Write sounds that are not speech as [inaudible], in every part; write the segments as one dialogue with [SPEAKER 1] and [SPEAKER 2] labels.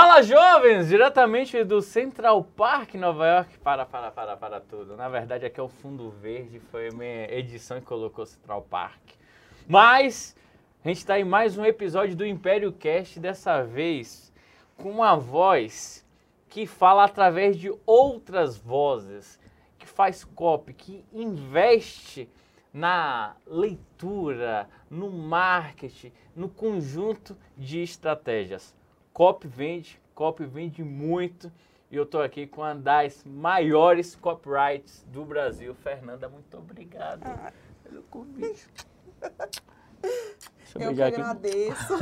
[SPEAKER 1] Fala jovens, diretamente do Central Park, Nova York. Para, para, para, para tudo. Na verdade, aqui é o Fundo Verde, foi a minha edição que colocou Central Park. Mas a gente está em mais um episódio do Império Cast, dessa vez com uma voz que fala através de outras vozes, que faz copy, que investe na leitura, no marketing, no conjunto de estratégias. Copy vende, copy vende muito. E eu estou aqui com uma das maiores copyrights do Brasil. Fernanda, muito obrigado ah. pelo convite.
[SPEAKER 2] Eu, eu que agradeço.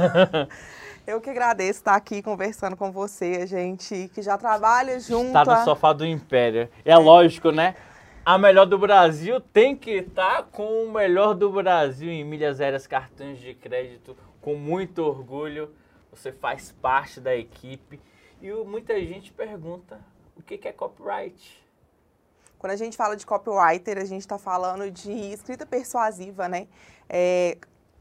[SPEAKER 2] [laughs] eu que agradeço estar aqui conversando com você, a gente que já trabalha junto.
[SPEAKER 1] Está no a... sofá do Império. É, é lógico, né? A melhor do Brasil tem que estar com o melhor do Brasil em milhas aéreas, cartões de crédito, com muito orgulho você faz parte da equipe. E muita gente pergunta o que é copyright.
[SPEAKER 2] Quando a gente fala de copywriter, a gente está falando de escrita persuasiva, né? É,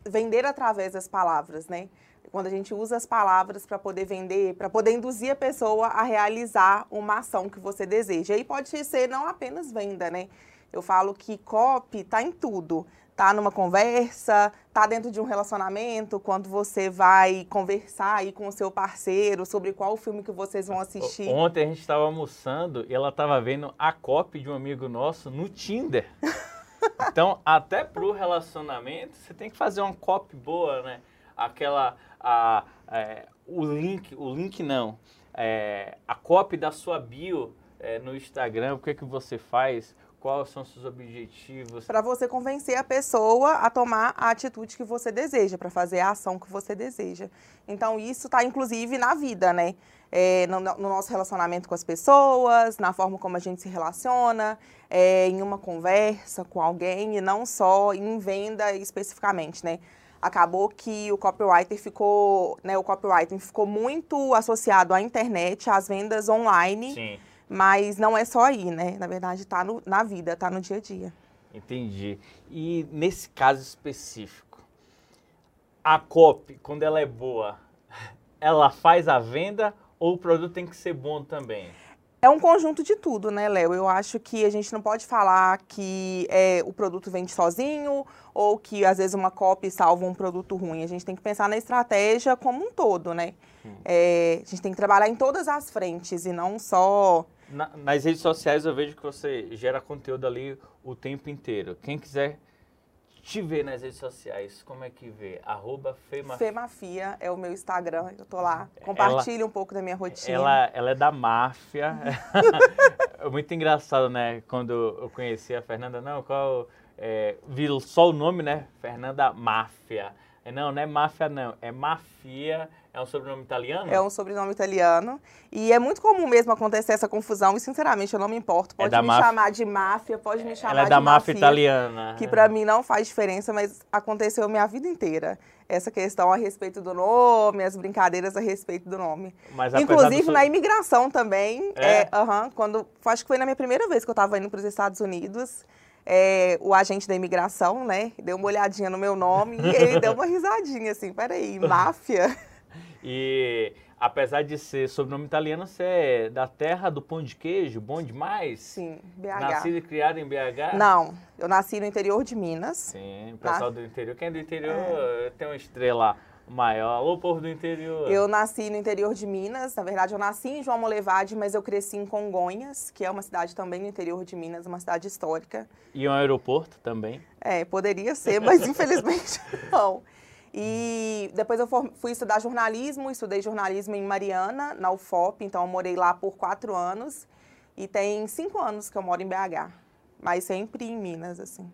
[SPEAKER 2] vender através das palavras, né? Quando a gente usa as palavras para poder vender, para poder induzir a pessoa a realizar uma ação que você deseja. E pode ser não apenas venda, né? Eu falo que copy está em tudo tá numa conversa, tá dentro de um relacionamento, quando você vai conversar aí com o seu parceiro sobre qual filme que vocês vão assistir.
[SPEAKER 1] Ontem a gente estava almoçando e ela estava vendo a copy de um amigo nosso no Tinder. [laughs] então, até pro relacionamento, você tem que fazer uma copy boa, né? Aquela a, é, o link, o link não, é, a copy da sua bio é, no Instagram, o que que você faz? Quais são os seus objetivos?
[SPEAKER 2] Para você convencer a pessoa a tomar a atitude que você deseja, para fazer a ação que você deseja. Então, isso está inclusive na vida, né? É, no, no, nosso relacionamento com as pessoas, na forma como a gente se relaciona, é, em uma conversa com alguém e não só em venda especificamente, né? Acabou que o copywriter ficou, né, o copywriting ficou muito associado à internet, às vendas online.
[SPEAKER 1] Sim
[SPEAKER 2] mas não é só aí, né? Na verdade, está na vida, está no dia a dia.
[SPEAKER 1] Entendi. E nesse caso específico, a COP, quando ela é boa, [laughs] ela faz a venda ou o produto tem que ser bom também?
[SPEAKER 2] É um conjunto de tudo, né, Léo? Eu acho que a gente não pode falar que é, o produto vende sozinho ou que às vezes uma copy salva um produto ruim. A gente tem que pensar na estratégia como um todo, né? Hum. É, a gente tem que trabalhar em todas as frentes e não só
[SPEAKER 1] na, nas redes sociais eu vejo que você gera conteúdo ali o tempo inteiro. Quem quiser te ver nas redes sociais, como é que vê? Arroba
[SPEAKER 2] Femafia. Femafia é o meu Instagram, eu tô lá. Compartilha ela, um pouco da minha rotina.
[SPEAKER 1] Ela, ela é da máfia. é [laughs] [laughs] muito engraçado, né? Quando eu conheci a Fernanda, não, qual... É, vi só o nome, né? Fernanda Máfia. Não, não é máfia não, é mafia é um sobrenome italiano?
[SPEAKER 2] É um sobrenome italiano. E é muito comum mesmo acontecer essa confusão. E, sinceramente, eu não me importo. É pode é me máfia... chamar de máfia, pode me chamar
[SPEAKER 1] Ela é da máfia italiana.
[SPEAKER 2] Que para mim não faz diferença, mas aconteceu minha vida inteira. Essa questão a respeito do nome, as brincadeiras a respeito do nome. Mas, Inclusive do... na imigração também. É? é quando, acho que foi na minha primeira vez que eu estava indo para os Estados Unidos. É, o agente da imigração, né, deu uma olhadinha no meu nome e ele deu uma risadinha assim, peraí, [laughs] máfia?
[SPEAKER 1] E apesar de ser sobrenome italiano, você é da terra do pão de queijo, bom demais?
[SPEAKER 2] Sim, BH.
[SPEAKER 1] Nascido e criado em BH?
[SPEAKER 2] Não, eu nasci no interior de Minas.
[SPEAKER 1] Sim, o pessoal do interior. Quem é do interior é. tem uma estrela maior. Alô, povo do interior.
[SPEAKER 2] Eu nasci no interior de Minas. Na verdade, eu nasci em João Molevade, mas eu cresci em Congonhas, que é uma cidade também no interior de Minas, uma cidade histórica.
[SPEAKER 1] E um aeroporto também?
[SPEAKER 2] É, poderia ser, mas [laughs] infelizmente não. E depois eu fui estudar jornalismo, estudei jornalismo em Mariana, na UFOP, então eu morei lá por quatro anos. E tem cinco anos que eu moro em BH, mas sempre em Minas, assim.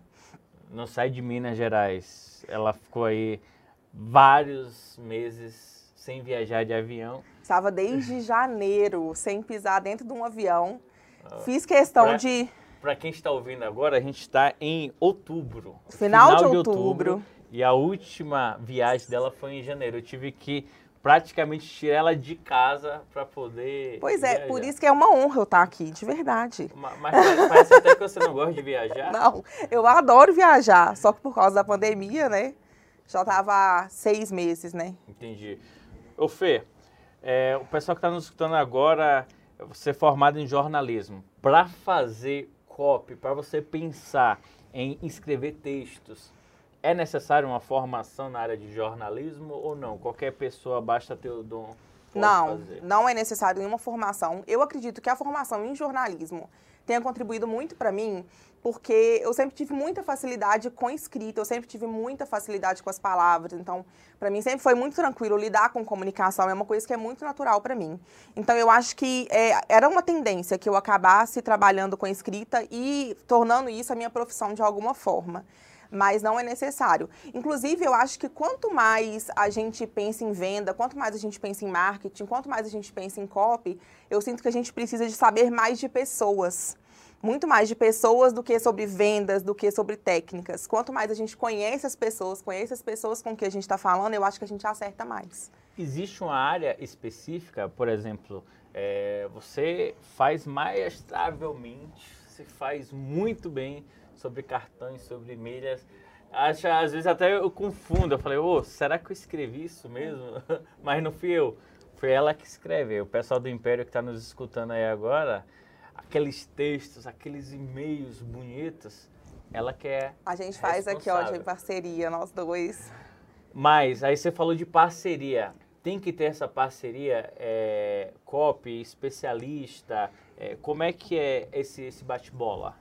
[SPEAKER 1] Não sai de Minas Gerais. Ela ficou aí vários meses sem viajar de avião.
[SPEAKER 2] Estava desde [laughs] janeiro, sem pisar dentro de um avião. Ah, Fiz questão pra, de.
[SPEAKER 1] Para quem está ouvindo agora, a gente está em outubro.
[SPEAKER 2] Final, final de, outubro. de outubro.
[SPEAKER 1] E a última viagem dela foi em janeiro. Eu tive que praticamente tirar ela de casa para poder.
[SPEAKER 2] Pois é, viajar. por isso que é uma honra eu estar aqui, de verdade.
[SPEAKER 1] Mas, mas parece até que você não gosta de viajar. [laughs]
[SPEAKER 2] Não, eu adoro viajar, só que por causa da pandemia, né? Já tava seis meses, né?
[SPEAKER 1] Entendi. Ô Fê, é, o pessoal que está nos escutando agora, você é formado em jornalismo, para fazer copy, para você pensar em escrever textos, é necessário uma formação na área de jornalismo ou não? Qualquer pessoa basta ter o dom?
[SPEAKER 2] Não,
[SPEAKER 1] fazer.
[SPEAKER 2] não é necessário nenhuma formação. Eu acredito que a formação em jornalismo tenha contribuído muito para mim, porque eu sempre tive muita facilidade com escrita, eu sempre tive muita facilidade com as palavras. Então, para mim sempre foi muito tranquilo lidar com comunicação, é uma coisa que é muito natural para mim. Então, eu acho que é, era uma tendência que eu acabasse trabalhando com escrita e tornando isso a minha profissão de alguma forma mas não é necessário. Inclusive, eu acho que quanto mais a gente pensa em venda, quanto mais a gente pensa em marketing, quanto mais a gente pensa em copy, eu sinto que a gente precisa de saber mais de pessoas. Muito mais de pessoas do que sobre vendas, do que sobre técnicas. Quanto mais a gente conhece as pessoas, conhece as pessoas com que a gente está falando, eu acho que a gente acerta mais.
[SPEAKER 1] Existe uma área específica, por exemplo, é, você faz maestravelmente, você faz muito bem sobre cartões, sobre milhas. Acho, às vezes até eu confundo. Eu falei, ô, oh, será que eu escrevi isso mesmo? [laughs] Mas não fui eu. Foi ela que escreveu. O pessoal do Império que está nos escutando aí agora, aqueles textos, aqueles e-mails bonitos, ela quer. É
[SPEAKER 2] A gente faz aqui, ó, de parceria, nós dois.
[SPEAKER 1] Mas aí você falou de parceria. Tem que ter essa parceria, é, copy, especialista. É, como é que é esse, esse bate-bola?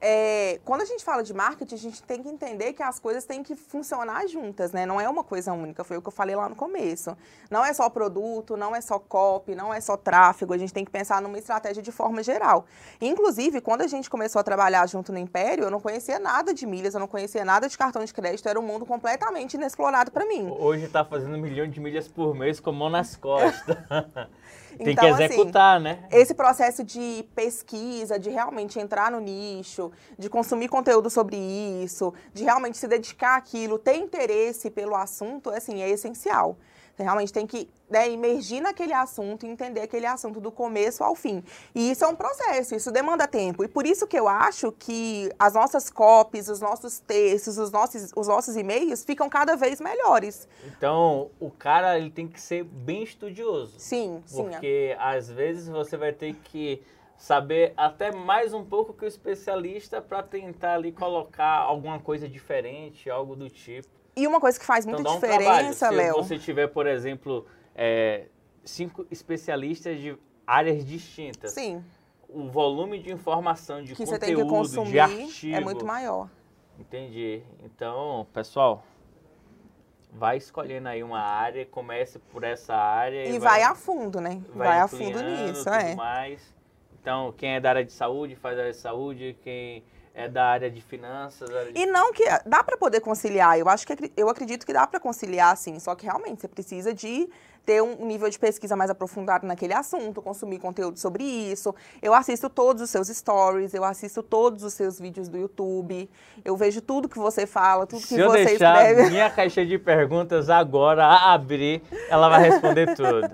[SPEAKER 2] É, quando a gente fala de marketing, a gente tem que entender que as coisas têm que funcionar juntas, né? Não é uma coisa única, foi o que eu falei lá no começo. Não é só produto, não é só copy, não é só tráfego, a gente tem que pensar numa estratégia de forma geral. Inclusive, quando a gente começou a trabalhar junto no Império, eu não conhecia nada de milhas, eu não conhecia nada de cartão de crédito, era um mundo completamente inexplorado para mim.
[SPEAKER 1] Hoje está fazendo um milhão de milhas por mês com mão nas costas. [laughs] Tem então, que assim, executar, assim, né?
[SPEAKER 2] Esse processo de pesquisa, de realmente entrar no nicho, de consumir conteúdo sobre isso, de realmente se dedicar àquilo, ter interesse pelo assunto, assim, é essencial. Realmente tem que né, imergir naquele assunto e entender aquele assunto do começo ao fim. E isso é um processo, isso demanda tempo. E por isso que eu acho que as nossas copies, os nossos textos, os nossos, os nossos e-mails ficam cada vez melhores.
[SPEAKER 1] Então, o cara ele tem que ser bem estudioso.
[SPEAKER 2] Sim,
[SPEAKER 1] sim. Porque às vezes você vai ter que saber até mais um pouco que o especialista para tentar ali colocar alguma coisa diferente, algo do tipo.
[SPEAKER 2] E uma coisa que faz muita então, diferença, um Léo.
[SPEAKER 1] Se você tiver, por exemplo, é, cinco especialistas de áreas distintas.
[SPEAKER 2] Sim.
[SPEAKER 1] O volume de informação, de que conteúdo, você tem que consumir de artigo,
[SPEAKER 2] é muito maior.
[SPEAKER 1] Entendi. Então, pessoal, vai escolhendo aí uma área, comece por essa área.
[SPEAKER 2] E, e vai, vai, a fundo, né? Vai, vai a fundo nisso, é.
[SPEAKER 1] Mais. Então, quem é da área de saúde, faz área de saúde. Quem é da área de finanças. Área de...
[SPEAKER 2] E não que dá para poder conciliar. Eu acho que eu acredito que dá para conciliar, sim. Só que realmente você precisa de ter um nível de pesquisa mais aprofundado naquele assunto, consumir conteúdo sobre isso. Eu assisto todos os seus stories, eu assisto todos os seus vídeos do YouTube, eu vejo tudo que você fala, tudo
[SPEAKER 1] Se
[SPEAKER 2] que você
[SPEAKER 1] escreve. Se eu deixar minha caixa de perguntas agora abrir, ela vai responder tudo.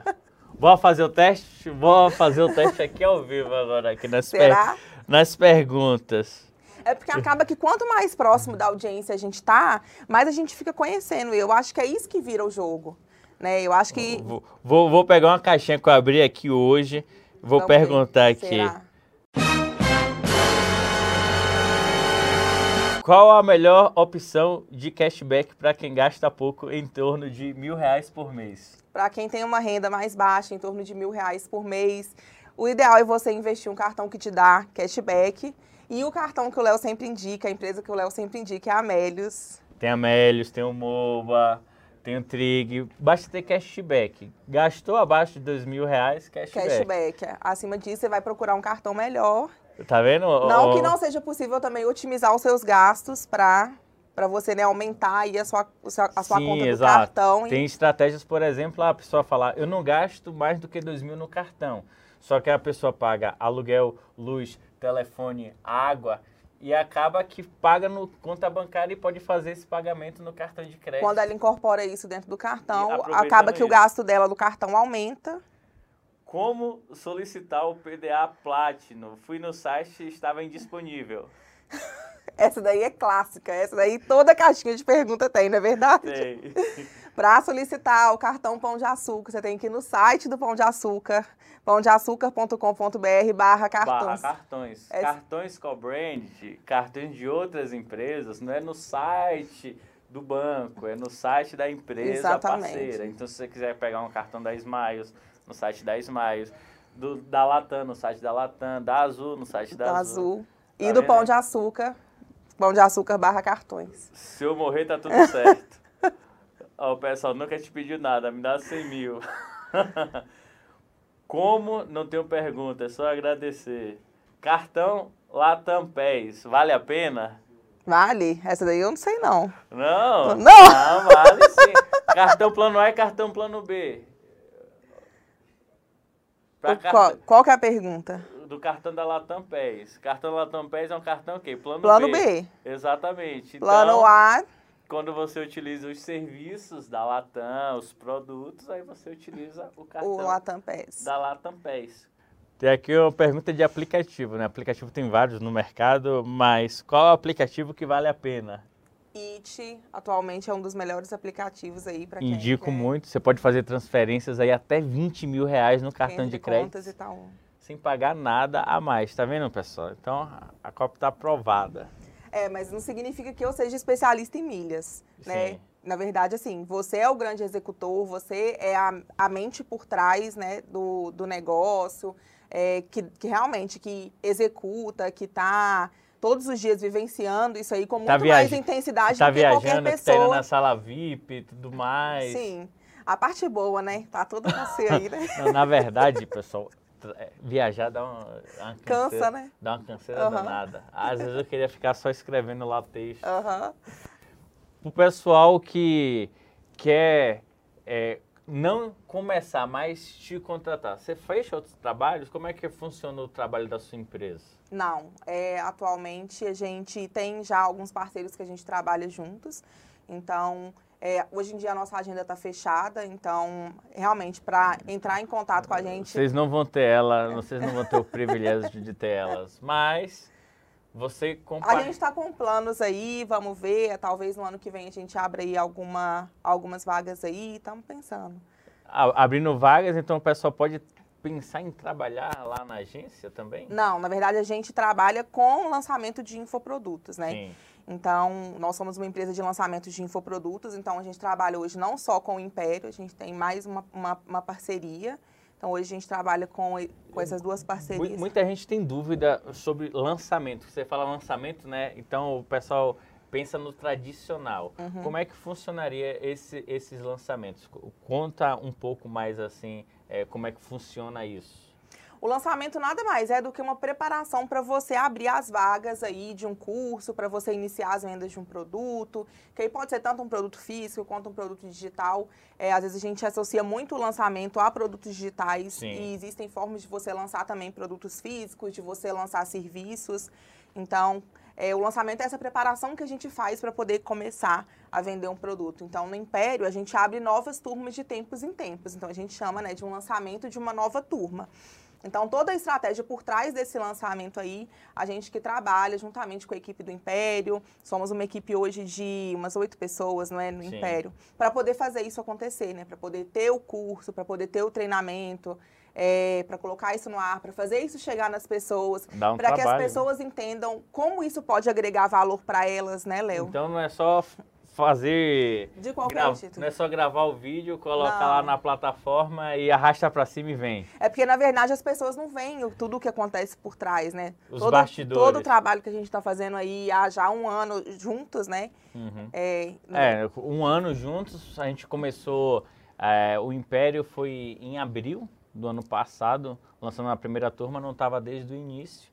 [SPEAKER 1] Vou fazer o teste? Vou fazer o teste aqui ao vivo agora, aqui nas, per nas perguntas.
[SPEAKER 2] É porque acaba que quanto mais próximo da audiência a gente tá, mais a gente fica conhecendo. E eu acho que é isso que vira o jogo. Né? Eu acho que.
[SPEAKER 1] Vou, vou, vou pegar uma caixinha que eu abri aqui hoje. Vou Vamos perguntar aqui. Será? Qual a melhor opção de cashback para quem gasta pouco, em torno de mil reais por mês?
[SPEAKER 2] Para quem tem uma renda mais baixa, em torno de mil reais por mês, o ideal é você investir um cartão que te dá cashback e o cartão que o Léo sempre indica, a empresa que o Léo sempre indica é a Amélios.
[SPEAKER 1] Tem a Amélios, tem o Moba, tem o Trig. Basta ter cashback. Gastou abaixo de dois mil reais, cashback.
[SPEAKER 2] Cashback. Acima disso, você vai procurar um cartão melhor.
[SPEAKER 1] Tá vendo?
[SPEAKER 2] Não que não seja possível também otimizar os seus gastos para para você né, aumentar aí a sua, a sua Sim, conta do exato. cartão.
[SPEAKER 1] Tem estratégias, por exemplo, a pessoa falar, eu não gasto mais do que dois mil no cartão. Só que a pessoa paga aluguel, luz, telefone, água e acaba que paga no conta bancária e pode fazer esse pagamento no cartão de crédito.
[SPEAKER 2] Quando ela incorpora isso dentro do cartão, acaba que isso. o gasto dela do cartão aumenta.
[SPEAKER 1] Como solicitar o PDA Platinum? Fui no site e estava indisponível. [laughs]
[SPEAKER 2] essa daí é clássica, essa daí toda caixinha de pergunta tem, não é verdade?
[SPEAKER 1] Tem. [laughs]
[SPEAKER 2] Para solicitar o cartão Pão de Açúcar, você tem que ir no site do Pão de Açúcar, pãodeaçúcar.com.br barra cartões.
[SPEAKER 1] Barra cartões.
[SPEAKER 2] É-
[SPEAKER 1] Cartões co-brand, cartões de outras empresas, não é no site do banco, é no site da empresa
[SPEAKER 2] Exatamente.
[SPEAKER 1] parceira. Então, se você quiser pegar um cartão da Smiles, no site da Smiles, do, da Latam, no site da Latam, da Azul, no site da
[SPEAKER 2] do
[SPEAKER 1] Azul.
[SPEAKER 2] azul.
[SPEAKER 1] Tá
[SPEAKER 2] E do
[SPEAKER 1] vendo?
[SPEAKER 2] Pão de Açúcar, Pão de Açúcar barra cartões.
[SPEAKER 1] Se eu morrer, tá tudo certo. [laughs] Ó, o pessoal nunca te pediu nada, me dá 100 mil. [laughs] Como? Não tenho pergunta, é só agradecer. Cartão Latam Pés, vale a pena?
[SPEAKER 2] Vale? Essa daí eu não sei não.
[SPEAKER 1] Não,
[SPEAKER 2] Não. [laughs]
[SPEAKER 1] vale sim. Cartão plano A e cartão plano B. Pra
[SPEAKER 2] qual, qual que é a pergunta?
[SPEAKER 1] do cartão da Latam Pés. Cartão Latam Pés é um cartão o quê? Plano,
[SPEAKER 2] Plano
[SPEAKER 1] B.
[SPEAKER 2] B.
[SPEAKER 1] Exatamente.
[SPEAKER 2] Plano
[SPEAKER 1] então,
[SPEAKER 2] A,
[SPEAKER 1] quando você utiliza os serviços da Latam, os produtos, aí você utiliza o cartão
[SPEAKER 2] o Latam PES.
[SPEAKER 1] da Latam Pés. Tem aqui uma pergunta de aplicativo, né? Aplicativo tem vários no mercado, mas qual é o aplicativo que vale a pena?
[SPEAKER 2] It atualmente é um dos melhores aplicativos aí para quem
[SPEAKER 1] Indico
[SPEAKER 2] quer
[SPEAKER 1] muito. Você pode fazer transferências aí até 20 mil reais no cartão
[SPEAKER 2] entre
[SPEAKER 1] de crédito,
[SPEAKER 2] contas e tal.
[SPEAKER 1] sem pagar nada a mais. Tá vendo, pessoal? Então, a- a Copa tá aprovada.
[SPEAKER 2] É, mas não significa que eu seja especialista em milhas, né?
[SPEAKER 1] Sim.
[SPEAKER 2] Na verdade, assim, você é o grande executor, você é a, a mente por trás, né, do, do negócio, é, que, que realmente que executa, que tá todos os dias vivenciando isso aí com muito
[SPEAKER 1] Tá
[SPEAKER 2] mais
[SPEAKER 1] viaja-
[SPEAKER 2] intensidade
[SPEAKER 1] Tá
[SPEAKER 2] do que qualquer
[SPEAKER 1] viajando, que tá
[SPEAKER 2] pessoa.
[SPEAKER 1] na sala VIP e tudo mais.
[SPEAKER 2] Sim. A parte boa, né? Tá toda você aí, né? [laughs]
[SPEAKER 1] Não, na verdade, pessoal, viajar dá uma, uma
[SPEAKER 2] Cansa,
[SPEAKER 1] canseira-
[SPEAKER 2] né?
[SPEAKER 1] Dá uma canseira
[SPEAKER 2] Aham.
[SPEAKER 1] danada. Às vezes eu queria ficar só escrevendo lá texto.
[SPEAKER 2] Aham.
[SPEAKER 1] O pessoal que quer é, não começar, mas te contratar, você fecha outros trabalhos? Como é que funciona o trabalho da sua empresa?
[SPEAKER 2] Não, é, atualmente a gente tem já alguns parceiros que a gente trabalha juntos. Então, é, hoje em dia a nossa agenda está fechada. Então, realmente, para entrar em contato com a gente,
[SPEAKER 1] Vocês não vão ter ela, vocês não vão ter o privilégio de ter elas, mas você
[SPEAKER 2] a
[SPEAKER 1] compartilha.
[SPEAKER 2] gente está com planos aí, vamos ver. Talvez no ano que vem a gente abra aí alguma, algumas vagas aí. Estamos pensando.
[SPEAKER 1] A- abrindo vagas, então o pessoal pode pensar em trabalhar lá na agência também?
[SPEAKER 2] Não, na verdade a gente trabalha com lançamento de infoprodutos, né?
[SPEAKER 1] Sim.
[SPEAKER 2] Então, nós somos uma empresa de lançamentos de infoprodutos, então a gente trabalha hoje não só com o Império, a gente tem mais uma, uma, uma parceria. Então, hoje a gente trabalha com, com essas duas parcerias.
[SPEAKER 1] Muita gente tem dúvida sobre lançamento. Você fala lançamento, né? Então o pessoal pensa no tradicional.
[SPEAKER 2] Uhum.
[SPEAKER 1] Como é que funcionaria esse- esses lançamentos? Co- Conta um pouco mais assim, é, como é que funciona isso.
[SPEAKER 2] O lançamento nada mais é do que uma preparação para você abrir as vagas aí de um curso, para você iniciar as vendas de um produto, que aí pode ser tanto um produto físico quanto um produto digital. É, às vezes a gente associa muito o lançamento a produtos digitais
[SPEAKER 1] Sim.
[SPEAKER 2] e existem formas de você lançar também produtos físicos, de você lançar serviços. Então, é, o lançamento é essa preparação que a gente faz para poder começar a vender um produto. Então, no Império, a gente abre novas turmas de tempos em tempos. Então, a gente chama né, de um lançamento de uma nova turma. Então, toda a estratégia por trás desse lançamento aí, a gente que trabalha juntamente com a equipe do Império, somos uma equipe hoje de umas oito pessoas, não é, no
[SPEAKER 1] Sim.
[SPEAKER 2] Império, para poder fazer isso acontecer, né? Para poder ter o curso, para poder ter o treinamento, para colocar isso no ar, para fazer isso chegar nas pessoas,
[SPEAKER 1] um
[SPEAKER 2] para que as
[SPEAKER 1] né?
[SPEAKER 2] pessoas entendam como isso pode agregar valor para elas, né, Léo?
[SPEAKER 1] Então não é só fazer.
[SPEAKER 2] De qualquer
[SPEAKER 1] gra-
[SPEAKER 2] título.
[SPEAKER 1] Não é só gravar o vídeo, colocar
[SPEAKER 2] Não.
[SPEAKER 1] lá na plataforma e arrasta pra cima e vem.
[SPEAKER 2] É porque, na verdade, as pessoas não veem tudo o que acontece por trás, né?
[SPEAKER 1] Os
[SPEAKER 2] todo,
[SPEAKER 1] bastidores.
[SPEAKER 2] Todo o trabalho que a gente está fazendo aí há já um ano juntos, né?
[SPEAKER 1] Uhum.
[SPEAKER 2] É,
[SPEAKER 1] É, um ano juntos, a gente começou. é, o Império foi em abril do ano passado, lançando a primeira turma, não estava desde o início.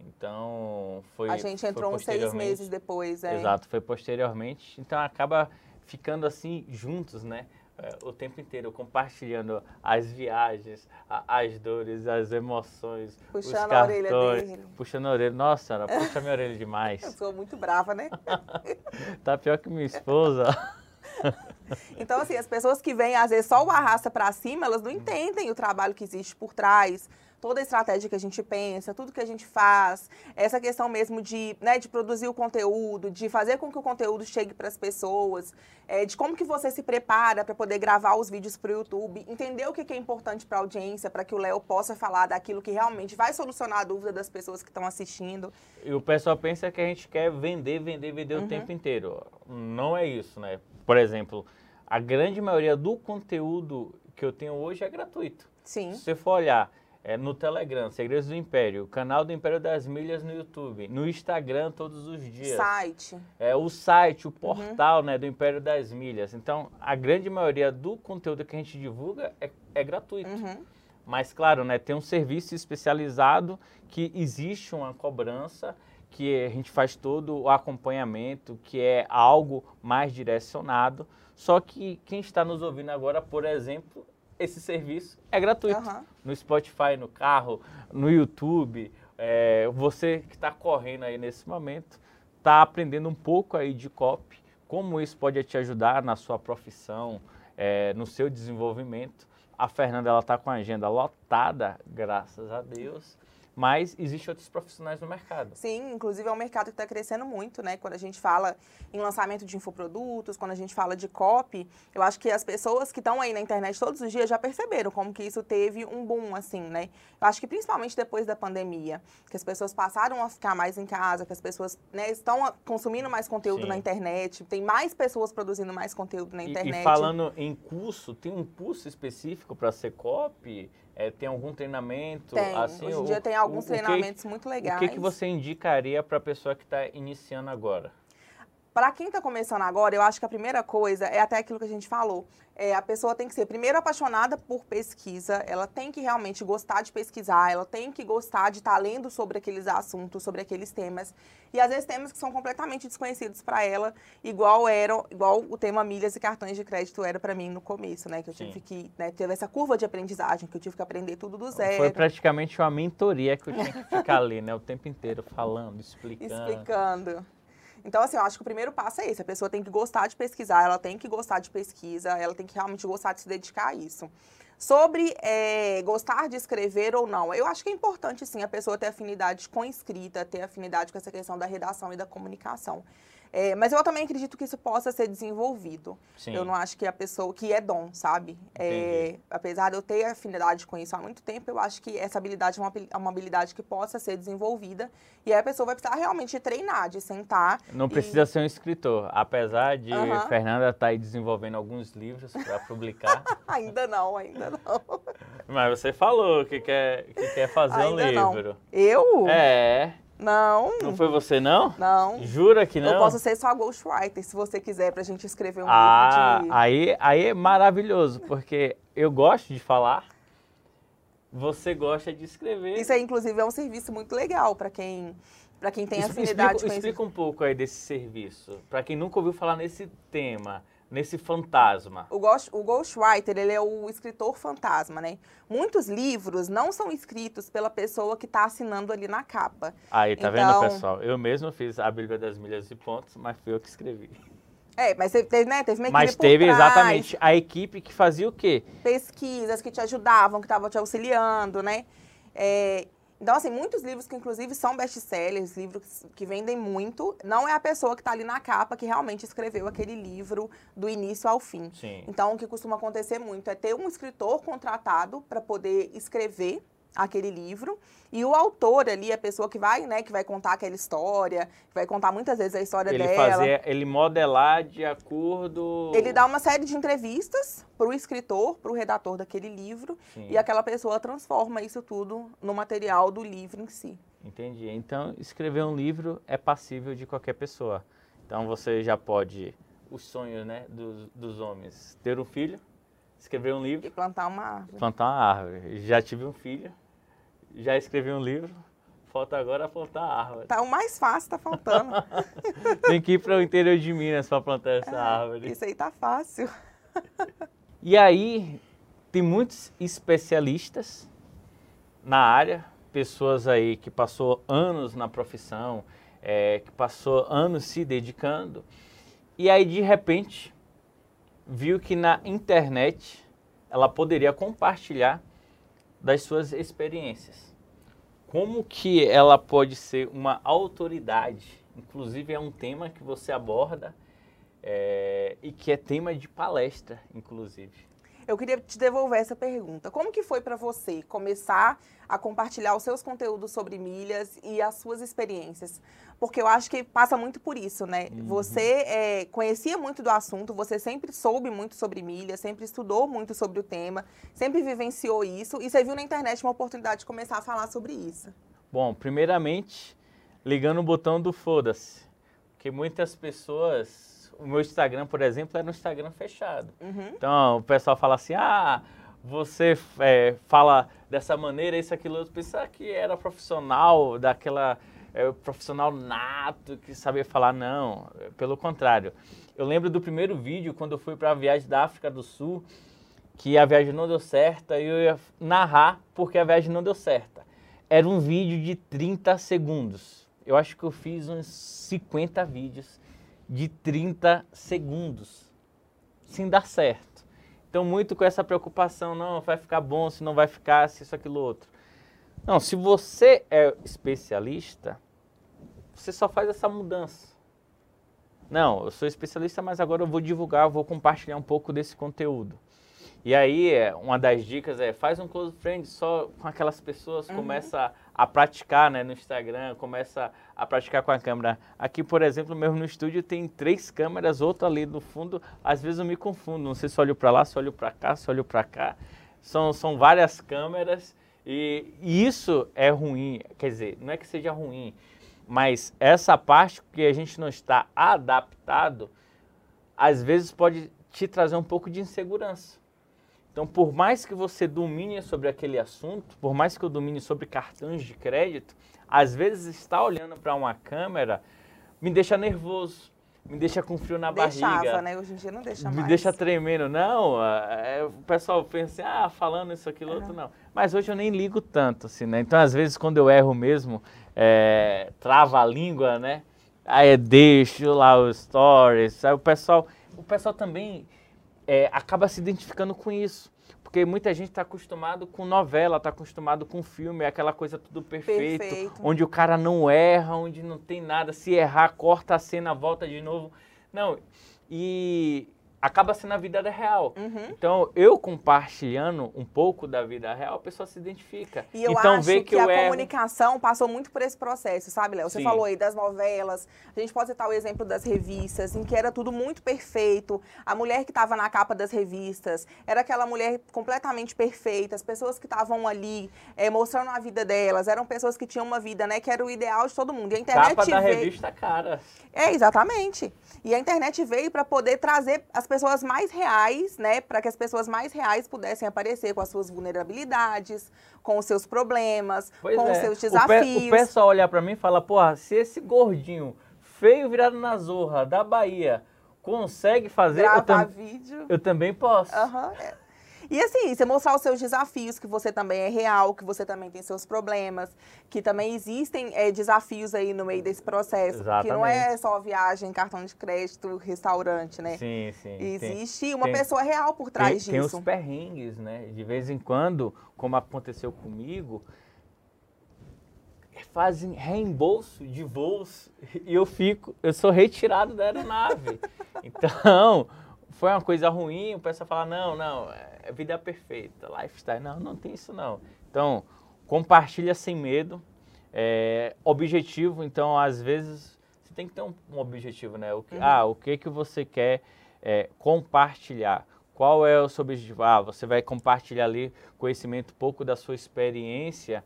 [SPEAKER 1] Então foi.
[SPEAKER 2] a gente entrou uns seis meses depois, é.
[SPEAKER 1] Exato, foi posteriormente. Então acaba ficando assim juntos, né? É, O tempo inteiro, compartilhando as viagens, a- as dores, as emoções, os
[SPEAKER 2] Puxando a orelha
[SPEAKER 1] cartões,
[SPEAKER 2] dele.
[SPEAKER 1] puxando a orelha. Nossa, senhora, puxa minha orelha [laughs]
[SPEAKER 2] Eu
[SPEAKER 1] demais.
[SPEAKER 2] sou muito brava, né? [laughs]
[SPEAKER 1] Tá pior que minha esposa. [laughs]
[SPEAKER 2] Então, assim, as pessoas que vêm, às vezes, só o arrasta pra cima, elas não entendem o trabalho que existe por trás, toda a estratégia que a gente pensa, tudo que a gente faz, essa questão mesmo de, né, de produzir o conteúdo, de fazer com que o conteúdo chegue para as pessoas, é, de como que você se prepara para poder gravar os vídeos para o YouTube, entender o que, que é importante para a audiência, para que o Léo possa falar daquilo que realmente vai solucionar a dúvida das pessoas que estão assistindo.
[SPEAKER 1] E o pessoal pensa que a gente quer vender, vender, vender uhum. o tempo inteiro. Não é isso, né? Por exemplo, a grande maioria do conteúdo que eu tenho hoje é gratuito.
[SPEAKER 2] Sim.
[SPEAKER 1] Se você for olhar é, no Telegram, Segredos do Império, canal do Império das Milhas no YouTube, no Instagram todos os dias.
[SPEAKER 2] Site.
[SPEAKER 1] É, o site, o portal uhum. né, do Império das Milhas. Então, a grande maioria do conteúdo que a gente divulga é, é gratuito.
[SPEAKER 2] Uhum.
[SPEAKER 1] Mas, claro, né, tem um serviço especializado que existe uma cobrança, que a gente faz todo o acompanhamento, que é algo mais direcionado. Só que quem está nos ouvindo agora, por exemplo, esse serviço é gratuito.
[SPEAKER 2] Uhum.
[SPEAKER 1] No Spotify, no carro, no YouTube. É, você que está correndo aí nesse momento, está aprendendo um pouco aí de copy, como isso pode te ajudar na sua profissão, é, no seu desenvolvimento. A Fernanda ela está com a agenda lotada, graças a Deus mas existem outros profissionais no mercado.
[SPEAKER 2] Sim, inclusive é um mercado que está crescendo muito, né? Quando a gente fala em lançamento de infoprodutos, quando a gente fala de copy, eu acho que as pessoas que estão aí na internet todos os dias já perceberam como que isso teve um boom, assim, né? Eu acho que principalmente depois da pandemia, que as pessoas passaram a ficar mais em casa, que as pessoas né, estão consumindo mais conteúdo Sim. na internet, tem mais pessoas produzindo mais conteúdo na internet.
[SPEAKER 1] E, e falando em curso, tem um curso específico para ser copy? É, tem algum treinamento?
[SPEAKER 2] Tem.
[SPEAKER 1] Assim,
[SPEAKER 2] Hoje em dia tem alguns o, treinamentos
[SPEAKER 1] que,
[SPEAKER 2] muito legais.
[SPEAKER 1] O que, que você indicaria para a pessoa que está iniciando agora?
[SPEAKER 2] Para quem está começando agora, eu acho que a primeira coisa é até aquilo que a gente falou é, a pessoa tem que ser primeiro apaixonada por pesquisa, ela tem que realmente gostar de pesquisar, ela tem que gostar de estar tá lendo sobre aqueles assuntos, sobre aqueles temas. E às vezes temas que são completamente desconhecidos para ela, igual eram, igual o tema milhas e cartões de crédito era para mim no começo, né? Que eu Sim. tive que, né, teve essa curva de aprendizagem, que eu tive que aprender tudo do zero.
[SPEAKER 1] Foi praticamente uma mentoria que eu tinha que ficar ali, né? O tempo inteiro falando, explicando.
[SPEAKER 2] Explicando. Então, assim, eu acho que o primeiro passo é esse. A pessoa tem que gostar de pesquisar, ela tem que gostar de pesquisa, ela tem que realmente gostar de se dedicar a isso. Sobre é, gostar de escrever ou não, eu acho que é importante, sim, a pessoa ter afinidade com escrita, ter afinidade com essa questão da redação e da comunicação. É, mas eu também acredito que isso possa ser desenvolvido. Sim. Eu não acho que a pessoa que é dom, sabe? É, apesar de eu ter afinidade com isso há muito tempo, eu acho que essa habilidade é uma, é uma habilidade que possa ser desenvolvida. E aí a pessoa vai precisar realmente treinar, de sentar.
[SPEAKER 1] Não
[SPEAKER 2] e...
[SPEAKER 1] precisa ser um escritor. Apesar de uhum. Fernanda estar tá aí desenvolvendo alguns livros para publicar. [laughs]
[SPEAKER 2] ainda não, ainda não.
[SPEAKER 1] Mas você falou que quer, que quer fazer ainda um livro. Não.
[SPEAKER 2] Eu?
[SPEAKER 1] É.
[SPEAKER 2] Não.
[SPEAKER 1] Não foi você, não?
[SPEAKER 2] Não.
[SPEAKER 1] Jura que não?
[SPEAKER 2] Eu posso ser só ghostwriter, se você quiser, pra gente escrever um
[SPEAKER 1] ah,
[SPEAKER 2] livro de...
[SPEAKER 1] aí, aí é maravilhoso, porque eu gosto de falar, você gosta de escrever.
[SPEAKER 2] Isso aí, inclusive, é um serviço muito legal para quem, pra quem tem afinidade
[SPEAKER 1] explica,
[SPEAKER 2] com
[SPEAKER 1] Explica um pouco aí desse serviço, para quem nunca ouviu falar nesse tema nesse fantasma?
[SPEAKER 2] O, ghost, o ghostwriter, ele é o escritor fantasma, né? Muitos livros não são escritos pela pessoa que está assinando ali na capa.
[SPEAKER 1] Aí, tá então... vendo, pessoal? Eu mesmo fiz a Bíblia das Milhas e Pontos, mas fui eu que escrevi.
[SPEAKER 2] É, mas teve, né, teve uma equipe
[SPEAKER 1] Mas teve exatamente a equipe que fazia o quê?
[SPEAKER 2] Pesquisas que te ajudavam, que estavam te auxiliando, né? É, então, assim, muitos livros que, inclusive, são best-sellers, livros que vendem muito, não é a pessoa que está ali na capa que realmente escreveu aquele livro do início ao fim.
[SPEAKER 1] Sim.
[SPEAKER 2] Então, o que costuma acontecer muito é ter um escritor contratado para poder escrever aquele livro e o autor ali, a pessoa que vai, né, que vai contar aquela história, vai contar muitas vezes a história
[SPEAKER 1] ele
[SPEAKER 2] dela.
[SPEAKER 1] Fazer, ele modelar de acordo...
[SPEAKER 2] Ele dá uma série de entrevistas para o escritor, para o redator daquele livro Sim. e aquela pessoa transforma isso tudo no material do livro em si.
[SPEAKER 1] Entendi. Então, escrever um livro é passível de qualquer pessoa. Então, você já pode... Os sonhos, né, dos, dos homens. Ter um filho, escrever um livro...
[SPEAKER 2] E plantar uma árvore.
[SPEAKER 1] Plantar uma árvore. Já tive um filho já escrevi um livro, falta agora plantar árvore.
[SPEAKER 2] Tá o mais fácil, tá faltando. [laughs]
[SPEAKER 1] Tem que ir para o interior de Minas para plantar essa é, árvore.
[SPEAKER 2] Isso aí tá fácil.
[SPEAKER 1] e aí, tem muitos especialistas na área, pessoas aí que passou anos na profissão, é, que passou anos se dedicando, e aí de repente viu que na internet ela poderia compartilhar das suas experiências. Como que ela pode ser uma autoridade? Inclusive é um tema que você aborda é, e que é tema de palestra, inclusive.
[SPEAKER 2] Eu queria te devolver essa pergunta. Como que foi para você começar a compartilhar os seus conteúdos sobre milhas e as suas experiências? Porque eu acho que passa muito por isso, né? Uhum. Você é, conhecia muito do assunto, você sempre soube muito sobre milhas, sempre estudou muito sobre o tema, sempre vivenciou isso e você viu na internet uma oportunidade de começar a falar sobre isso.
[SPEAKER 1] Bom, primeiramente, ligando o botão do foda-se. Porque muitas pessoas o meu Instagram, por exemplo, era um Instagram fechado. Uhum. Então, o pessoal fala assim, ah, você é, fala dessa maneira, isso, aquilo, outro. Pensar que era profissional, daquela... É, profissional nato, que sabia falar, não. Pelo contrário. Eu lembro do primeiro vídeo, quando eu fui para a viagem da África do Sul, que a viagem não deu certa, e eu ia narrar porque a viagem não deu certa. Era um vídeo de 30 segundos. Eu acho que eu fiz uns 50 vídeos de 30 segundos, sem dar certo. Então, muito com essa preocupação, não, vai ficar bom, se não vai ficar, se isso, aquilo, outro. Não, se você é especialista, você só faz essa mudança. Não, eu sou especialista, mas agora eu vou divulgar, vou compartilhar um pouco desse conteúdo. E aí, é, uma das dicas é, faz um close friend só com aquelas pessoas, uhum. começa a praticar né, no Instagram, começa a praticar com a câmera. Aqui, por exemplo, mesmo no estúdio tem três câmeras, outra ali no fundo, às vezes eu me confundo, não sei se olho para lá, se olho para cá, se olho para cá. São, são várias câmeras e, e isso é ruim, quer dizer, não é que seja ruim, mas essa parte que a gente não está adaptado, às vezes pode te trazer um pouco de insegurança. Então, por mais que você domine sobre aquele assunto, por mais que eu domine sobre cartões de crédito, às vezes estar olhando para uma câmera me deixa nervoso, me deixa com frio na
[SPEAKER 2] Deixava,
[SPEAKER 1] barriga.
[SPEAKER 2] né? Hoje em dia não deixa
[SPEAKER 1] me
[SPEAKER 2] mais.
[SPEAKER 1] Me deixa tremendo. Não, é, o pessoal pensa assim, ah, falando isso, aquilo, uhum. outro, não. Mas hoje eu nem ligo tanto, assim, né? Então, às vezes, quando eu erro mesmo, é, trava a língua, né? Aí eu deixo lá os stories. Aí o pessoal, o pessoal também é, acaba se identificando com isso. Porque muita gente está acostumado com novela, está acostumado com filme, é aquela coisa tudo perfeito, perfeito, onde o cara não erra, onde não tem nada. Se errar, corta a cena, volta de novo. Não, e acaba sendo a vida real. Uhum. Então, eu compartilhando um pouco da vida real, a pessoa se identifica.
[SPEAKER 2] E eu
[SPEAKER 1] então,
[SPEAKER 2] acho
[SPEAKER 1] vê
[SPEAKER 2] que, que a erro... comunicação passou muito por esse processo, sabe, Léo? Você Sim. falou aí das novelas, a gente pode citar o exemplo das revistas, em que era tudo muito perfeito. A mulher que estava na capa das revistas era aquela mulher completamente perfeita. As pessoas que estavam ali é, mostrando a vida delas eram pessoas que tinham uma vida, né, que era o ideal de todo mundo. E a internet
[SPEAKER 1] capa da
[SPEAKER 2] veio...
[SPEAKER 1] revista cara.
[SPEAKER 2] É, exatamente. E a internet veio para poder trazer as pessoas mais reais, né, para que as pessoas mais reais pudessem aparecer com as suas vulnerabilidades, com os seus problemas, pois com é. os seus desafios.
[SPEAKER 1] O, pe o pessoal olhar para mim e fala, porra, se esse gordinho feio virado na zorra da Bahia consegue fazer,
[SPEAKER 2] Gravar eu, vídeo.
[SPEAKER 1] eu também posso.
[SPEAKER 2] Uhum. E assim, você mostrar os seus desafios, que você também é real, que você também tem seus problemas, que também existem é, desafios aí no meio desse processo.
[SPEAKER 1] Exatamente.
[SPEAKER 2] Que não é só viagem, cartão de crédito, restaurante, né?
[SPEAKER 1] Sim, sim.
[SPEAKER 2] Existe
[SPEAKER 1] tem,
[SPEAKER 2] uma
[SPEAKER 1] tem,
[SPEAKER 2] pessoa real por trás
[SPEAKER 1] tem,
[SPEAKER 2] disso.
[SPEAKER 1] Tem os perrengues, né? De vez em quando, como aconteceu comigo, fazem reembolso de voos e eu fico, eu sou retirado da aeronave. [laughs] então, foi uma coisa ruim, o pessoal fala, não, não, é vida perfeita, lifestyle. Não, não tem isso não. Então, compartilha sem medo. É, objetivo, então, às vezes, você tem que ter um, um objetivo, né? O que, uhum. Ah, o que, que você quer é, compartilhar? Qual é o seu objetivo? Ah, você vai compartilhar ali conhecimento, pouco da sua experiência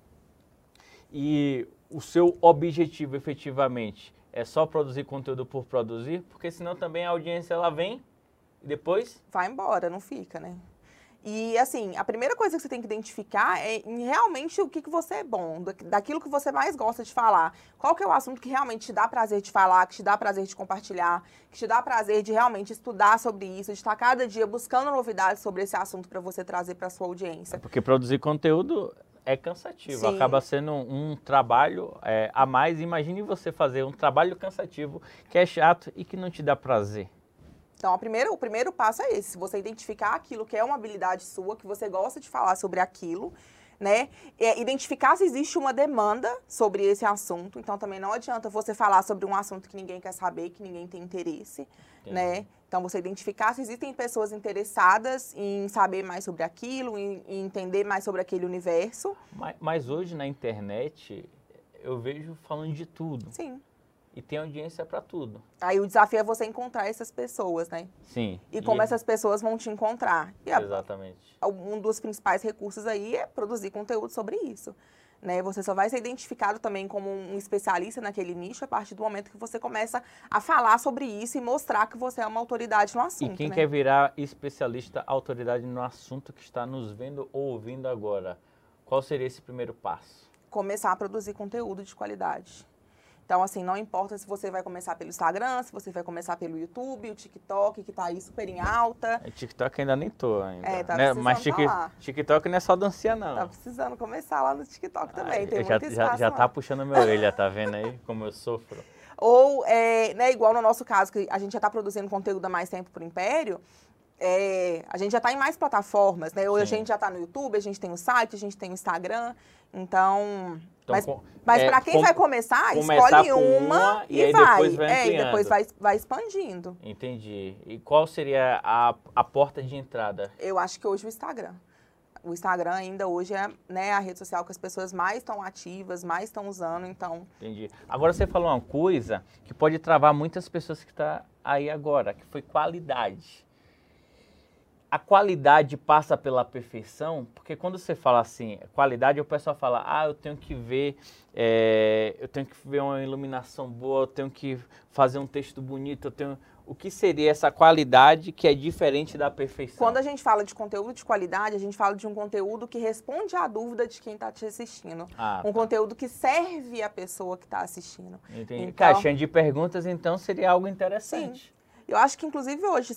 [SPEAKER 1] e o seu objetivo efetivamente é só produzir conteúdo por produzir, porque senão também a audiência ela vem e depois
[SPEAKER 2] vai embora, não fica, né? E assim, a primeira coisa que você tem que identificar é realmente o que, que você é bom, daquilo que você mais gosta de falar. Qual que é o assunto que realmente te dá prazer de falar, que te dá prazer de compartilhar, que te dá prazer de realmente estudar sobre isso, de estar cada dia buscando novidades sobre esse assunto para você trazer para sua audiência. É
[SPEAKER 1] porque produzir conteúdo é cansativo, Sim. acaba sendo um, um trabalho é, a mais. Imagine você fazer um trabalho cansativo que é chato e que não te dá prazer.
[SPEAKER 2] Então, primeira, o primeiro passo é esse: você identificar aquilo que é uma habilidade sua, que você gosta de falar sobre aquilo. né? É, identificar se existe uma demanda sobre esse assunto. Então também não adianta você falar sobre um assunto que ninguém quer saber, que ninguém tem interesse, Entendi. né? Então você identificar se existem pessoas interessadas em saber mais sobre aquilo, em, em entender mais sobre aquele universo.
[SPEAKER 1] Mas, mas hoje na internet eu vejo falando de tudo.
[SPEAKER 2] Sim.
[SPEAKER 1] E tem audiência para tudo.
[SPEAKER 2] Aí o desafio é você encontrar essas pessoas, né?
[SPEAKER 1] Sim.
[SPEAKER 2] E como e... essas pessoas vão te encontrar. E a,
[SPEAKER 1] Exatamente.
[SPEAKER 2] Um dos principais recursos aí é produzir conteúdo sobre isso. Né? Você só vai ser identificado também como um especialista naquele nicho a partir do momento que você começa a falar sobre isso e mostrar que você é uma autoridade no assunto.
[SPEAKER 1] E quem
[SPEAKER 2] né?
[SPEAKER 1] quer virar especialista, autoridade no assunto que está nos vendo ou ouvindo agora, qual seria esse primeiro passo?
[SPEAKER 2] Começar a produzir conteúdo de qualidade. Então, assim, não importa se você vai começar pelo Instagram, se você vai começar pelo YouTube, o TikTok, que tá aí super em alta.
[SPEAKER 1] É, TikTok ainda nem tô ainda.
[SPEAKER 2] É, tá né?
[SPEAKER 1] Mas tic, TikTok não é só dancinha, não.
[SPEAKER 2] Tá precisando começar lá no TikTok também, tem já,
[SPEAKER 1] espaço Já, já tá puxando minha orelha, tá vendo aí como eu sofro?
[SPEAKER 2] Ou, é, né, igual no nosso caso, que a gente já tá produzindo conteúdo há mais tempo pro Império, é, a gente já está em mais plataformas, né? Hoje Sim. a gente já está no YouTube, a gente tem o site, a gente tem o Instagram. Então, então, mas, mas é, para quem com, vai começar, escolhe uma, uma, e, e vai. Depois vai é, e depois vai, vai expandindo.
[SPEAKER 1] Entendi. E qual seria a, a porta de entrada?
[SPEAKER 2] Eu acho que hoje o Instagram. O Instagram ainda hoje é né, a rede social que as pessoas mais estão ativas, mais estão usando, então...
[SPEAKER 1] Entendi. Agora você falou uma coisa que pode travar muitas pessoas que estão tá aí agora, que foi qualidade a qualidade passa pela perfeição, porque quando você fala assim, qualidade, o pessoal fala, ah, eu tenho que ver, é, eu tenho que ver uma iluminação boa, eu tenho que fazer um texto bonito, eu tenho... O que seria essa qualidade que é diferente da perfeição?
[SPEAKER 2] Quando a gente fala de conteúdo de qualidade, a gente fala de um conteúdo que responde à dúvida de quem está te assistindo. Ah, um tá. conteúdo que serve à pessoa que está assistindo.
[SPEAKER 1] Entendi. Então, Caixinha de perguntas, então, seria algo interessante.
[SPEAKER 2] Sim. Eu acho que, inclusive, hoje,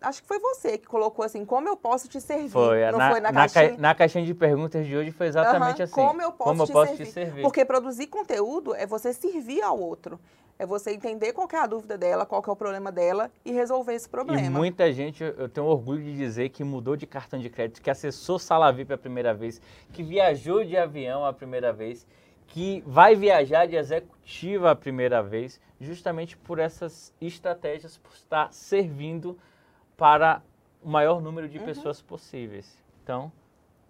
[SPEAKER 2] acho que foi você que colocou assim, como eu posso te servir?
[SPEAKER 1] Foi, Não na, foi na, na caixinha? Ca, na caixinha de perguntas de hoje foi exatamente uhum, assim.
[SPEAKER 2] Como eu posso, como te, eu posso servir? te servir? Porque produzir conteúdo é você servir ao outro. É você entender qual é a dúvida dela, qual é o problema dela e resolver esse problema.
[SPEAKER 1] E muita gente, eu tenho orgulho de dizer que mudou de cartão de crédito, que acessou Sala VIP a primeira vez, que viajou de avião a primeira vez que vai viajar de executiva a primeira vez, justamente por essas estratégias, por estar servindo para o maior número de uhum. pessoas possíveis. Então,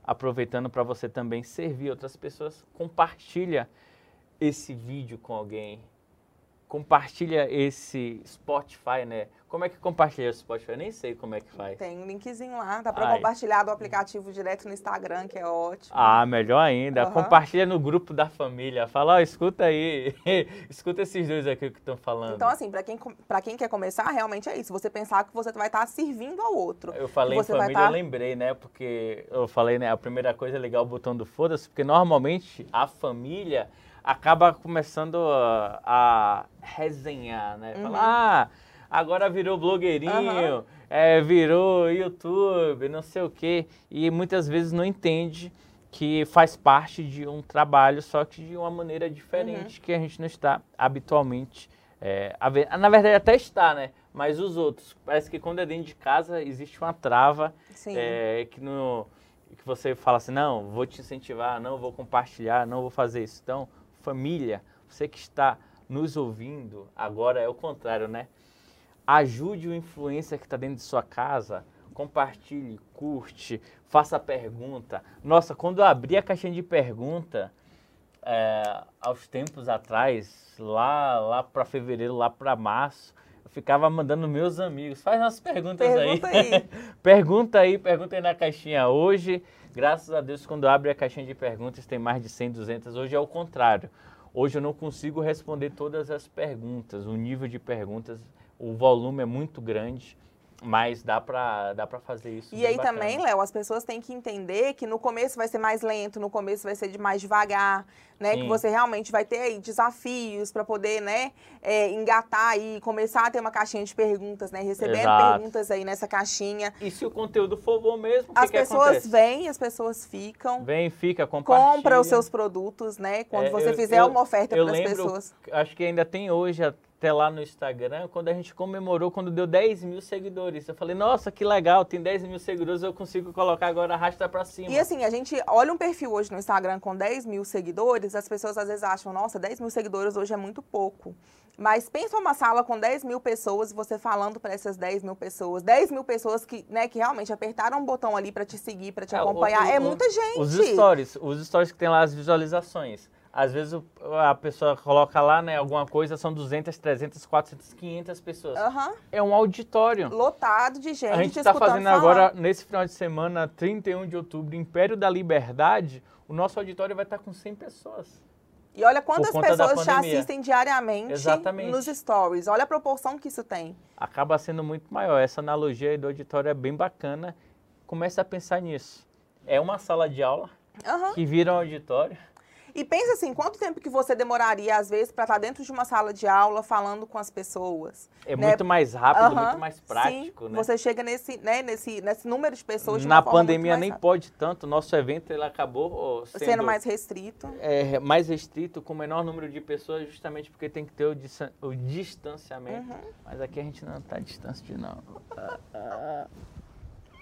[SPEAKER 1] aproveitando para você também servir outras pessoas, compartilha esse vídeo com alguém, compartilha esse Spotify, né? Como é que compartilha o Spotify? Eu nem sei como é que faz.
[SPEAKER 2] Tem um linkzinho lá, dá para compartilhar do aplicativo direto no Instagram, que é ótimo.
[SPEAKER 1] Ah, melhor ainda. Uhum. Compartilha no grupo da família. Fala, ó, oh, escuta aí, [laughs] escuta esses dois aqui que estão falando.
[SPEAKER 2] Então, assim, para quem, pra quem quer começar, realmente é isso. Você pensar que você vai estar tá servindo ao outro.
[SPEAKER 1] Eu falei em família, tá... eu lembrei, né? Porque eu falei, né? A primeira coisa é ligar o botão do foda-se, porque normalmente a família acaba começando a, a resenhar, né? Falar, uhum. ah, agora virou blogueirinho, uhum. é, virou YouTube, não sei o quê. E muitas vezes não entende que faz parte de um trabalho, só que de uma maneira diferente, uhum. que a gente não está habitualmente é, a ver. Na verdade, até está, né? Mas os outros, parece que quando é dentro de casa, existe uma trava é, que, no, que você fala assim, não, vou te incentivar, não vou compartilhar, não vou fazer isso. Então, família, você que está nos ouvindo, agora é o contrário, né? Ajude o influencer que está dentro de sua casa, compartilhe, curte, faça pergunta. Nossa, quando eu abri a caixinha de pergunta, é, aos tempos atrás, lá, lá para fevereiro, lá para março, eu ficava mandando meus amigos, faz umas perguntas
[SPEAKER 2] pergunta aí.
[SPEAKER 1] aí. [laughs] pergunta aí, pergunta aí na caixinha. Hoje Graças a Deus, quando abre a caixinha de perguntas, tem mais de 100, 200. Hoje é o contrário. Hoje eu não consigo responder todas as perguntas. O nível de perguntas, o volume é muito grande. Mas dá pra, dá pra fazer isso.
[SPEAKER 2] E aí bacana. também, Léo, as pessoas têm que entender que no começo vai ser mais lento, no começo vai ser de mais devagar, né? Sim. Que você realmente vai ter aí desafios para poder, né, é, engatar e começar a ter uma caixinha de perguntas, né? Recebendo Exato. perguntas aí nessa caixinha.
[SPEAKER 1] E se o conteúdo for bom mesmo,
[SPEAKER 2] As
[SPEAKER 1] que
[SPEAKER 2] pessoas
[SPEAKER 1] que
[SPEAKER 2] vêm, as pessoas ficam.
[SPEAKER 1] Vem, fica, compartilha.
[SPEAKER 2] Compra os seus produtos, né? Quando é, você eu, fizer eu, uma oferta para as pessoas.
[SPEAKER 1] Acho que ainda tem hoje até lá no Instagram, quando a gente comemorou, quando deu 10 mil seguidores. Eu falei, nossa, que legal, tem 10 mil seguidores, eu consigo colocar agora arrasta pra cima.
[SPEAKER 2] E assim, a gente olha um perfil hoje no Instagram com 10 mil seguidores, as pessoas às vezes acham, nossa, 10 mil seguidores hoje é muito pouco. Mas pensa uma sala com 10 mil pessoas, você falando para essas 10 mil pessoas, 10 mil pessoas que, né, que realmente apertaram um botão ali para te seguir, para te
[SPEAKER 1] É,
[SPEAKER 2] acompanhar.
[SPEAKER 1] o-
[SPEAKER 2] é
[SPEAKER 1] o-
[SPEAKER 2] muita gente.
[SPEAKER 1] Os stories, os stories que tem lá as visualizações. Às vezes a pessoa coloca lá, né, alguma coisa, são 200, 300, 400, 500 pessoas.
[SPEAKER 2] Aham.
[SPEAKER 1] É um auditório.
[SPEAKER 2] Lotado de gente.
[SPEAKER 1] A gente está fazendo
[SPEAKER 2] falar.
[SPEAKER 1] agora, nesse final de semana, 31 de outubro, Império da Liberdade, o nosso auditório vai estar com 100 pessoas.
[SPEAKER 2] E olha quantas pessoas te
[SPEAKER 1] pandemia.
[SPEAKER 2] assistem diariamente
[SPEAKER 1] Exatamente.
[SPEAKER 2] nos stories. Olha a proporção que isso tem.
[SPEAKER 1] Acaba sendo muito maior. Essa analogia aí do auditório é bem bacana. Começa a pensar nisso. É uma sala de aula
[SPEAKER 2] Aham.
[SPEAKER 1] que vira um auditório.
[SPEAKER 2] E pensa assim, quanto tempo que você demoraria, às vezes, para estar dentro de uma sala de aula falando com as pessoas?
[SPEAKER 1] É
[SPEAKER 2] Né?
[SPEAKER 1] muito mais rápido, muito mais prático,
[SPEAKER 2] sim.
[SPEAKER 1] né?
[SPEAKER 2] Você chega nesse, né, nesse, nesse número de pessoas de
[SPEAKER 1] Na pandemia nem
[SPEAKER 2] rápida.
[SPEAKER 1] pode tanto. Nosso evento ele acabou sendo,
[SPEAKER 2] sendo mais restrito.
[SPEAKER 1] é, mais restrito, com menor número de pessoas, justamente porque tem que ter o, o distanciamento.
[SPEAKER 2] Uhum.
[SPEAKER 1] Mas aqui a gente não está distante de não.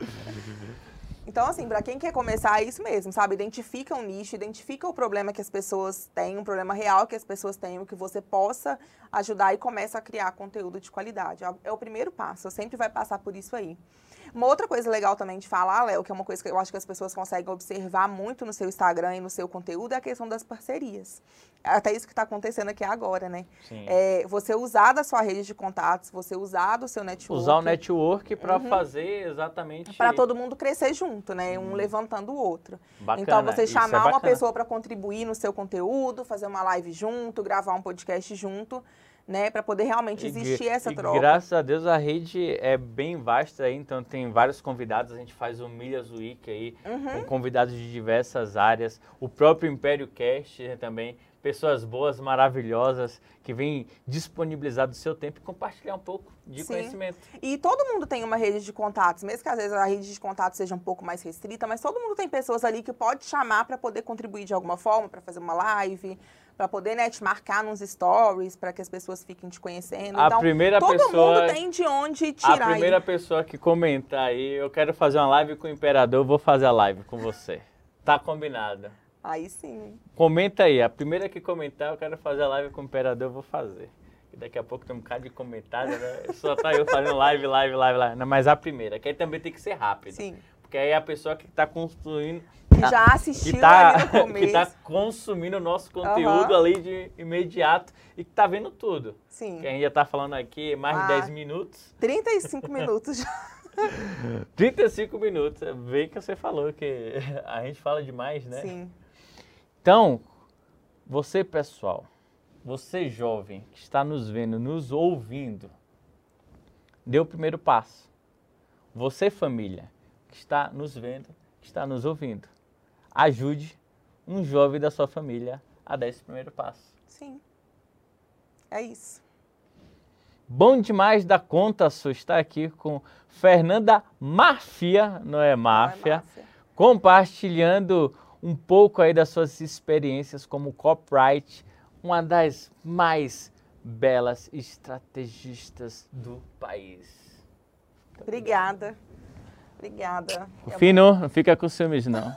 [SPEAKER 1] [laughs]
[SPEAKER 2] Então, assim, para quem quer começar, é isso mesmo, sabe? Identifica um nicho, identifica o problema que as pessoas têm, um problema real que as pessoas têm, o que você possa ajudar e começa a criar conteúdo de qualidade. É o- É primeiro passo, sempre vai passar por isso aí. Uma outra coisa legal também de falar, Léo, que é uma coisa que eu acho que as pessoas conseguem observar muito no seu Instagram e no seu conteúdo, é a questão das parcerias. Até isso que está acontecendo aqui agora, né?
[SPEAKER 1] Sim.
[SPEAKER 2] É, você usar da sua rede de contatos, você usar do seu network.
[SPEAKER 1] Usar o network para
[SPEAKER 2] Uhum.
[SPEAKER 1] fazer exatamente.
[SPEAKER 2] Para todo mundo crescer junto, né? Um levantando o outro.
[SPEAKER 1] Bacana,
[SPEAKER 2] Então, você
[SPEAKER 1] é
[SPEAKER 2] chamar uma
[SPEAKER 1] bacana.
[SPEAKER 2] pessoa para contribuir no seu conteúdo, fazer uma live junto, gravar um podcast junto, né? Para poder realmente
[SPEAKER 1] E
[SPEAKER 2] existir
[SPEAKER 1] gra-
[SPEAKER 2] essa
[SPEAKER 1] e
[SPEAKER 2] troca.
[SPEAKER 1] Graças a Deus a rede é bem vasta aí, então tem vários convidados. A gente faz o Milhas Week aí,
[SPEAKER 2] Uhum.
[SPEAKER 1] com convidados de diversas áreas. O próprio Império Cast né, também. Pessoas boas, maravilhosas, que vêm disponibilizar do seu tempo e compartilhar um pouco de
[SPEAKER 2] Sim.
[SPEAKER 1] conhecimento.
[SPEAKER 2] E todo mundo tem uma rede de contatos, mesmo que às vezes a rede de contatos seja um pouco mais restrita, mas todo mundo tem pessoas ali que pode chamar para poder contribuir de alguma forma, para fazer uma live, para poder né, te marcar nos stories, para que as pessoas fiquem te conhecendo.
[SPEAKER 1] A
[SPEAKER 2] então,
[SPEAKER 1] primeira
[SPEAKER 2] todo
[SPEAKER 1] pessoa-
[SPEAKER 2] mundo tem de onde
[SPEAKER 1] A
[SPEAKER 2] tirar
[SPEAKER 1] primeira
[SPEAKER 2] aí.
[SPEAKER 1] pessoa que comentar aí, eu quero fazer uma live com o Imperador, eu vou fazer a live com você. Tá combinado.
[SPEAKER 2] Aí sim.
[SPEAKER 1] Comenta aí, a primeira que comentar, eu quero fazer a live com o Imperador, eu vou fazer. E daqui a pouco tem um bocado de comentário, né? Só tá eu fazendo live, live, live, live. Não, mas a primeira, que aí também tem que ser rápido.
[SPEAKER 2] Sim.
[SPEAKER 1] Porque aí é a pessoa que tá construindo,
[SPEAKER 2] Que já assistiu [laughs]
[SPEAKER 1] que tá,
[SPEAKER 2] no começo.
[SPEAKER 1] que tá consumindo o nosso conteúdo
[SPEAKER 2] Aham.
[SPEAKER 1] ali de imediato e que tá vendo tudo.
[SPEAKER 2] Sim.
[SPEAKER 1] Que a gente já tá falando aqui mais de
[SPEAKER 2] Ah.
[SPEAKER 1] 10 minutos.
[SPEAKER 2] 35 [laughs] minutos já.
[SPEAKER 1] 35 minutos. É Bem que você falou que a gente fala demais, né?
[SPEAKER 2] Sim.
[SPEAKER 1] Então, você pessoal, você jovem que está nos vendo, nos ouvindo, dê o primeiro passo. Você família que está nos vendo, que está nos ouvindo, ajude um jovem da sua família a dar esse primeiro passo.
[SPEAKER 2] Sim. É isso.
[SPEAKER 1] Bom demais da conta, Su, estar aqui com Fernanda Máfia, não é máfia,
[SPEAKER 2] máfia.
[SPEAKER 1] compartilhando um pouco aí das suas experiências como copyright, uma das mais belas estrategistas do país.
[SPEAKER 2] Obrigada. Obrigada.
[SPEAKER 1] O Fino, não fica com ciúmes não.